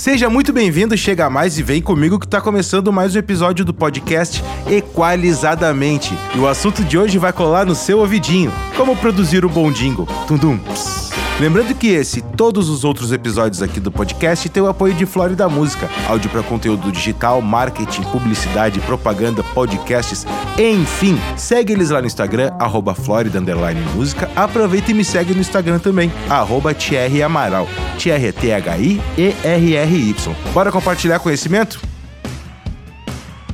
Seja muito bem-vindo, chega mais e vem comigo que tá começando mais um episódio do podcast Equalizadamente. E o assunto de hoje vai colar no seu ouvidinho. Como produzir um bom jingle. Tundum. Lembrando que esse e todos os outros episódios aqui do podcast têm o apoio de Flórida Música, áudio para conteúdo digital, marketing, publicidade, propaganda, podcasts, enfim. Segue eles lá no Instagram, arroba Música. Aproveita e me segue no Instagram também, arroba Thierry Amaral. Thierry é. Bora compartilhar conhecimento?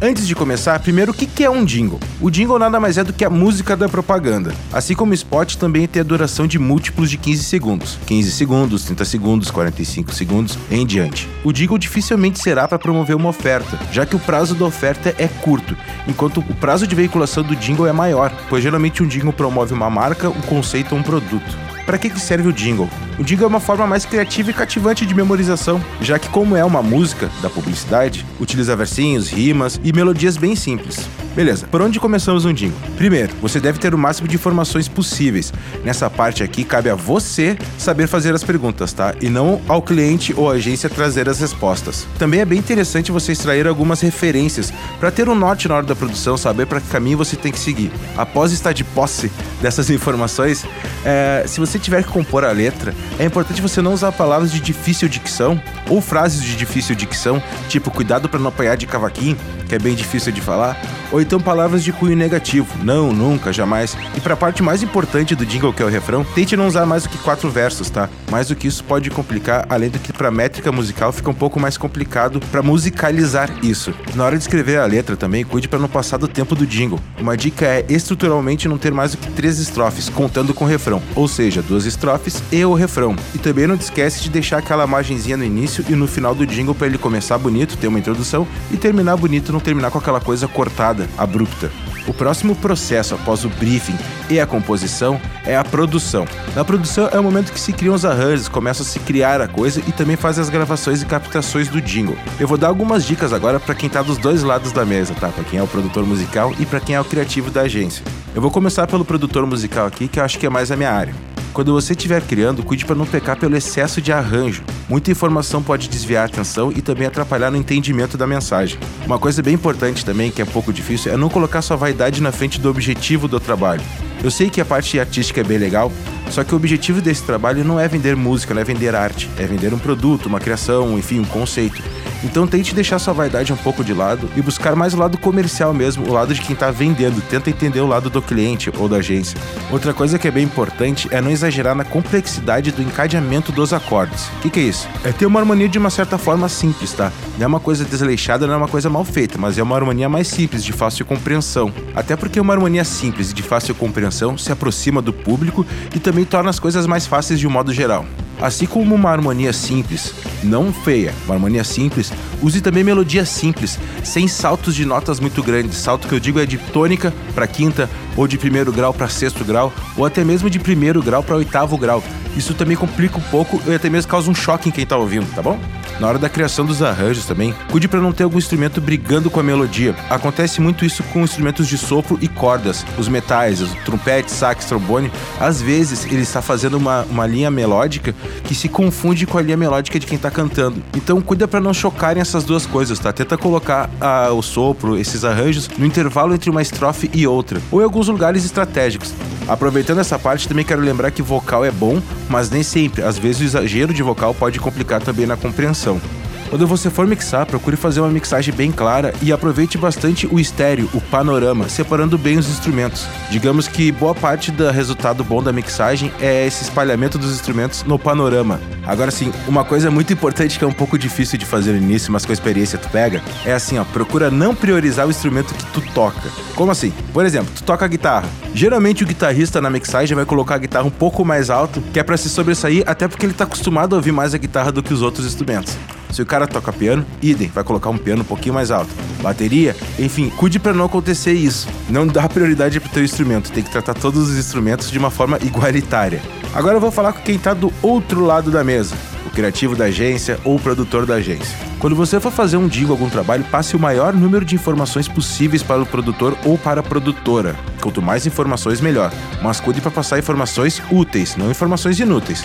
Antes de começar, primeiro o que é um jingle? O jingle nada mais é do que a música da propaganda. Assim como o spot também tem a duração de múltiplos de 15 segundos. 15 segundos, 30 segundos, 45 segundos, em diante. O jingle dificilmente será para promover uma oferta, já que o prazo da oferta é curto, enquanto o prazo de veiculação do jingle é maior, pois geralmente um jingle promove uma marca, um conceito ou um produto. Para que, que serve o jingle? O jingle é uma forma mais criativa e cativante de memorização, já que, como é uma música da publicidade, utiliza versinhos, rimas e melodias bem simples. Beleza, por onde começamos um jingle? Primeiro, você deve ter o máximo de informações possíveis. Nessa parte aqui, cabe a você saber fazer as perguntas, tá? E não ao cliente ou agência trazer as respostas. Também é bem interessante você extrair algumas referências para ter um norte na hora da produção, saber para que caminho você tem que seguir. Após estar de posse dessas informações, é, se você tiver que compor a letra, é importante você não usar palavras de difícil dicção ou frases de difícil dicção, tipo cuidado para não apanhar de cavaquinho, que é bem difícil de falar, ou então palavras de cunho negativo, não, nunca, jamais. E para a parte mais importante do jingle, que é o refrão, tente não usar mais do que quatro versos, tá? Mais do que isso pode complicar, além do que para métrica musical fica um pouco mais complicado para musicalizar isso. Na hora de escrever a letra também, cuide para não passar do tempo do jingle. Uma dica é estruturalmente não ter mais do que três estrofes, contando com o refrão, ou seja, duas estrofes e o refrão. E também não te esquece de deixar aquela margenzinha no início e no final do jingle para ele começar bonito, ter uma introdução e terminar bonito, não terminar com aquela coisa cortada, abrupta. O próximo processo após o briefing e a composição é a produção. Na produção é o momento que se criam os arranjos, começa a se criar a coisa e também faz as gravações e captações do jingle. Eu vou dar algumas dicas agora para quem está dos dois lados da mesa, tá? Para quem é o produtor musical e para quem é o criativo da agência. Eu vou começar pelo produtor musical aqui, que eu acho que é mais a minha área. Quando você estiver criando, cuide para não pecar pelo excesso de arranjo. Muita informação pode desviar a atenção e também atrapalhar no entendimento da mensagem. Uma coisa bem importante também, que é pouco difícil, é não colocar sua vaidade na frente do objetivo do trabalho. Eu sei que a parte artística é bem legal, só que o objetivo desse trabalho não é vender música, não é vender arte, é vender um produto, uma criação, enfim, um conceito. Então tente deixar sua vaidade um pouco de lado e buscar mais o lado comercial mesmo, o lado de quem está vendendo. Tenta entender o lado do cliente ou da agência. Outra coisa que é bem importante é não exagerar na complexidade do encadeamento dos acordes. O que, que, é isso? É ter uma harmonia de uma certa forma simples, tá? Não é uma coisa desleixada, não é uma coisa mal feita, mas é uma harmonia mais simples, de fácil compreensão. Até porque uma harmonia simples e de fácil compreensão se aproxima do público e também torna as coisas mais fáceis de um modo geral. Assim como uma harmonia simples, não feia, uma harmonia simples, use também melodia simples, sem saltos de notas muito grandes. Salto que eu digo é de tônica para quinta, ou de primeiro grau para sexto grau, ou até mesmo de primeiro grau para oitavo grau. Isso também complica um pouco e até mesmo causa um choque em quem está ouvindo, tá bom? Na hora da criação dos arranjos também, cuide para não ter algum instrumento brigando com a melodia. Acontece muito isso com instrumentos de sopro e cordas, os metais, os trompete, sax, trombone. Às vezes ele está fazendo uma, uma linha melódica que se confunde com a linha melódica de quem está cantando. Então cuida para não chocarem essas duas coisas, tá? Tenta colocar ah, o sopro, esses arranjos, no intervalo entre uma estrofe e outra, ou em alguns lugares estratégicos. Aproveitando essa parte, também quero lembrar que vocal é bom, mas nem sempre. Às vezes o exagero de vocal pode complicar também na compreensão então quando você for mixar, procure fazer uma mixagem bem clara e aproveite bastante o estéreo, o panorama, separando bem os instrumentos. Digamos que boa parte do resultado bom da mixagem é esse espalhamento dos instrumentos no panorama. Agora sim, uma coisa muito importante que é um pouco difícil de fazer no início, mas com a experiência tu pega, é assim, ó, procura não priorizar o instrumento que tu toca. Como assim? Por exemplo, tu toca guitarra. Geralmente o guitarrista na mixagem vai colocar a guitarra um pouco mais alto, que é para se sobressair, até porque ele tá acostumado a ouvir mais a guitarra do que os outros instrumentos. Se o cara toca piano, idem, vai colocar um piano um pouquinho mais alto. Bateria, enfim, cuide para não acontecer isso. Não dá prioridade pro teu instrumento, tem que tratar todos os instrumentos de uma forma igualitária. Agora eu vou falar com quem tá do outro lado da mesa, o criativo da agência ou o produtor da agência. Quando você for fazer um jingle algum trabalho, passe o maior número de informações possíveis para o produtor ou para a produtora. Quanto mais informações, melhor. Mas cuide para passar informações úteis, não informações inúteis.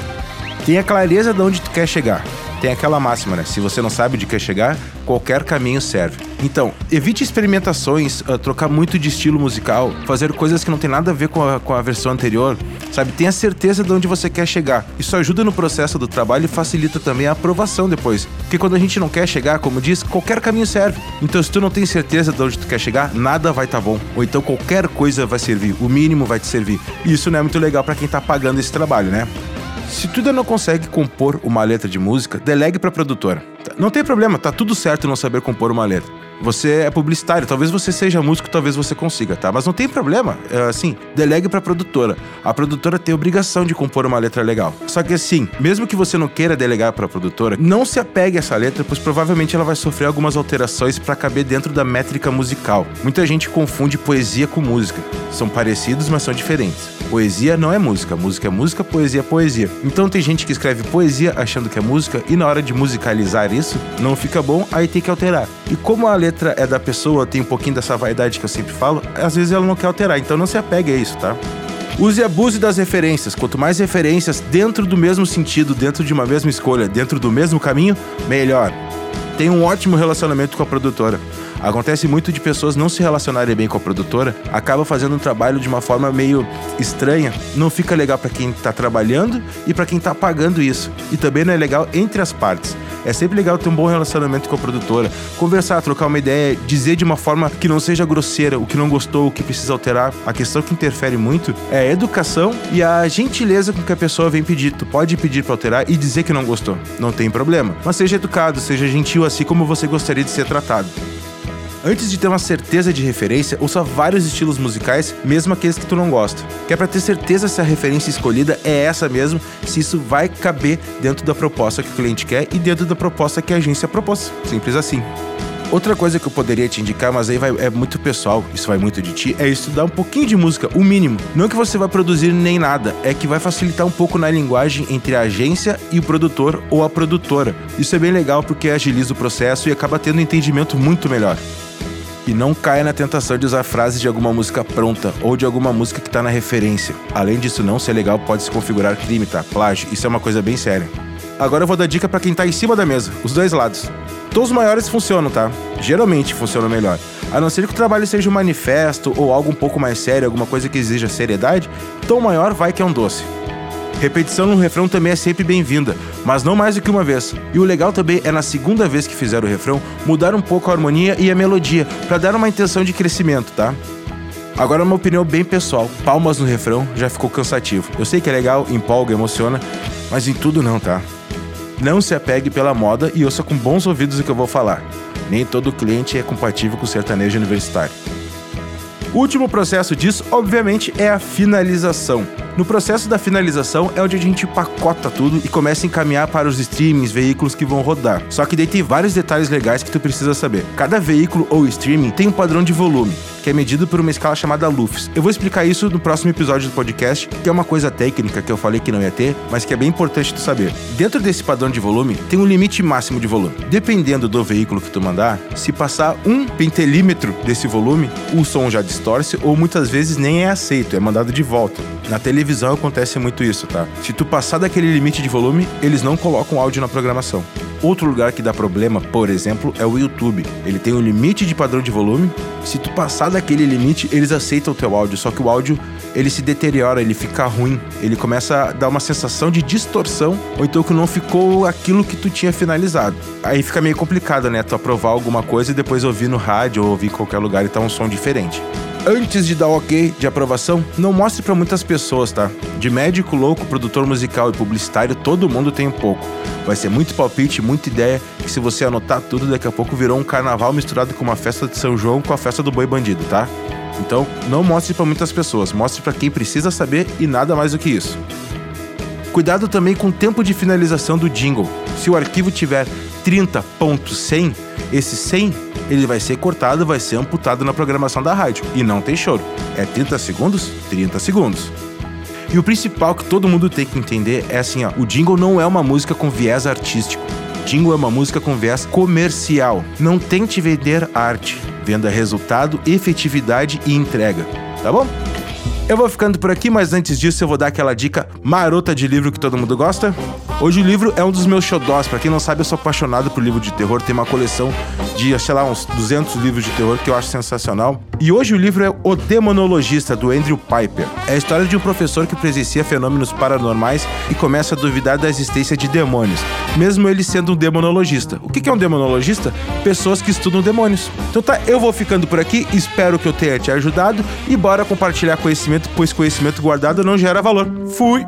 Tenha clareza de onde tu quer chegar. Tem aquela máxima, né? Se você não sabe de que chegar, qualquer caminho serve. Então, evite experimentações, uh, trocar muito de estilo musical, fazer coisas que não tem nada a ver com a, com a versão anterior, sabe? Tenha certeza de onde você quer chegar. Isso ajuda no processo do trabalho e facilita também a aprovação depois. Porque quando a gente não quer chegar, como diz, qualquer caminho serve. Então, se tu não tem certeza de onde tu quer chegar, nada vai estar tá bom. Ou então qualquer coisa vai servir, o mínimo vai te servir. E isso não é muito legal para quem tá pagando esse trabalho, né? Se tu ainda não consegue compor uma letra de música, delegue para produtora. Não tem problema, tá tudo certo não saber compor uma letra. Você é publicitário, talvez você seja músico, talvez você consiga, tá? Mas não tem problema. É, assim, delegue pra produtora. A produtora tem obrigação de compor uma letra legal. Só que assim, mesmo que você não queira delegar pra produtora, não se apegue a essa letra, pois provavelmente ela vai sofrer algumas alterações para caber dentro da métrica musical. Muita gente confunde poesia com música. São parecidos, mas são diferentes. Poesia não é música, música é música, poesia é poesia. Então tem gente que escreve poesia achando que é música e na hora de musicalizar isso, não fica bom, aí tem que alterar. E como a letra é da pessoa, tem um pouquinho dessa vaidade que eu sempre falo, às vezes ela não quer alterar, então não se apegue a isso, tá? Use e abuse das referências. Quanto mais referências dentro do mesmo sentido, dentro de uma mesma escolha, dentro do mesmo caminho, melhor. Tenha um ótimo relacionamento com a produtora. Acontece muito de pessoas não se relacionarem bem com a produtora, acaba fazendo um trabalho de uma forma meio estranha. Não fica legal para quem tá trabalhando e para quem tá pagando isso. E também não é legal entre as partes. É sempre legal ter um bom relacionamento com a produtora, conversar, trocar uma ideia, dizer de uma forma que não seja grosseira o que não gostou, o que precisa alterar. A questão que interfere muito é a educação e a gentileza com que a pessoa vem pedir. Tu pode pedir para alterar e dizer que não gostou, não tem problema. Mas seja educado, seja gentil assim como você gostaria de ser tratado. Antes de ter uma certeza de referência, ouça vários estilos musicais, mesmo aqueles que tu não gosta. Que é para ter certeza se a referência escolhida é essa mesmo, se isso vai caber dentro da proposta que o cliente quer e dentro da proposta que a agência propôs. Simples assim. Outra coisa que eu poderia te indicar, mas aí vai, é muito pessoal, isso vai muito de ti, é estudar um pouquinho de música, o mínimo. Não que você vai produzir nem nada, é que vai facilitar um pouco na linguagem entre a agência e o produtor ou a produtora. Isso é bem legal porque agiliza o processo e acaba tendo um entendimento muito melhor. E não caia na tentação de usar frases de alguma música pronta ou de alguma música que está na referência. Além disso não ser legal, pode se configurar crime, tá? Plágio, isso é uma coisa bem séria. Agora eu vou dar dica para quem tá em cima da mesa, os dois lados. Tons maiores funcionam, tá? Geralmente funcionam melhor. A não ser que o trabalho seja um manifesto ou algo um pouco mais sério, alguma coisa que exija seriedade, tom maior vai que é um doce. Repetição no refrão também é sempre bem-vinda, mas não mais do que uma vez. E o legal também é na segunda vez que fizer o refrão, mudar um pouco a harmonia e a melodia, para dar uma intenção de crescimento, tá? Agora uma opinião bem pessoal, palmas no refrão já ficou cansativo. Eu sei que é legal, empolga, emociona, mas em tudo não, tá? Não se apegue pela moda e ouça com bons ouvidos o que eu vou falar. Nem todo cliente é compatível com o sertanejo universitário. O último processo disso, obviamente, é a finalização. No processo da finalização é onde a gente pacota tudo e começa a encaminhar para os streamings, veículos que vão rodar. Só que daí tem vários detalhes legais que tu precisa saber. Cada veículo ou streaming tem um padrão de volume que é medido por uma escala chamada LUFS. Eu vou explicar isso no próximo episódio do podcast, que é uma coisa técnica que eu falei que não ia ter, mas que é bem importante tu saber. Dentro desse padrão de volume, tem um limite máximo de volume. Dependendo do veículo que tu mandar, se passar um pentelímetro desse volume, o som já distorce ou muitas vezes nem é aceito, é mandado de volta. Na televisão acontece muito isso, tá? Se tu passar daquele limite de volume, eles não colocam áudio na programação. Outro lugar que dá problema, por exemplo, é o YouTube. Ele tem um limite de padrão de volume. Se tu passar daquele limite, eles aceitam o teu áudio, só que o áudio ele se deteriora, ele fica ruim, ele começa a dar uma sensação de distorção, ou então que não ficou aquilo que tu tinha finalizado. Aí fica meio complicado, né? Tu aprovar alguma coisa e depois ouvir no rádio ou ouvir em qualquer lugar e tá um som diferente. Antes de dar ok de aprovação, não mostre para muitas pessoas, tá? De médico, louco, produtor musical e publicitário, todo mundo tem um pouco. Vai ser muito palpite, muita ideia, que se você anotar tudo, daqui a pouco virou um carnaval misturado com uma festa de São João com a festa do boi bandido, tá? Então, não mostre para muitas pessoas, mostre para quem precisa saber e nada mais do que isso. Cuidado também com o tempo de finalização do jingle. Se o arquivo tiver 30.100, esse 100 ele vai ser cortado, vai ser amputado na programação da rádio. E não tem choro. É 30 segundos? 30 segundos. E o principal que todo mundo tem que entender é assim, ó, o jingle não é uma música com viés artístico. Jingle é uma música com viés comercial. Não tente vender arte, venda resultado, efetividade e entrega. Tá bom? Eu vou ficando por aqui, mas antes disso eu vou dar aquela dica marota de livro que todo mundo gosta. Hoje o livro é um dos meus xodós. Pra quem não sabe, eu sou apaixonado por livro de terror. Tem uma coleção de, sei lá, uns 200 livros de terror que eu acho sensacional. E hoje o livro é O Demonologista, do Andrew Piper. É a história de um professor que presencia fenômenos paranormais e começa a duvidar da existência de demônios, mesmo ele sendo um demonologista. O que é um demonologista? Pessoas que estudam demônios. Então tá, eu vou ficando por aqui, espero que eu tenha te ajudado e bora compartilhar conhecimento, pois conhecimento guardado não gera valor. Fui!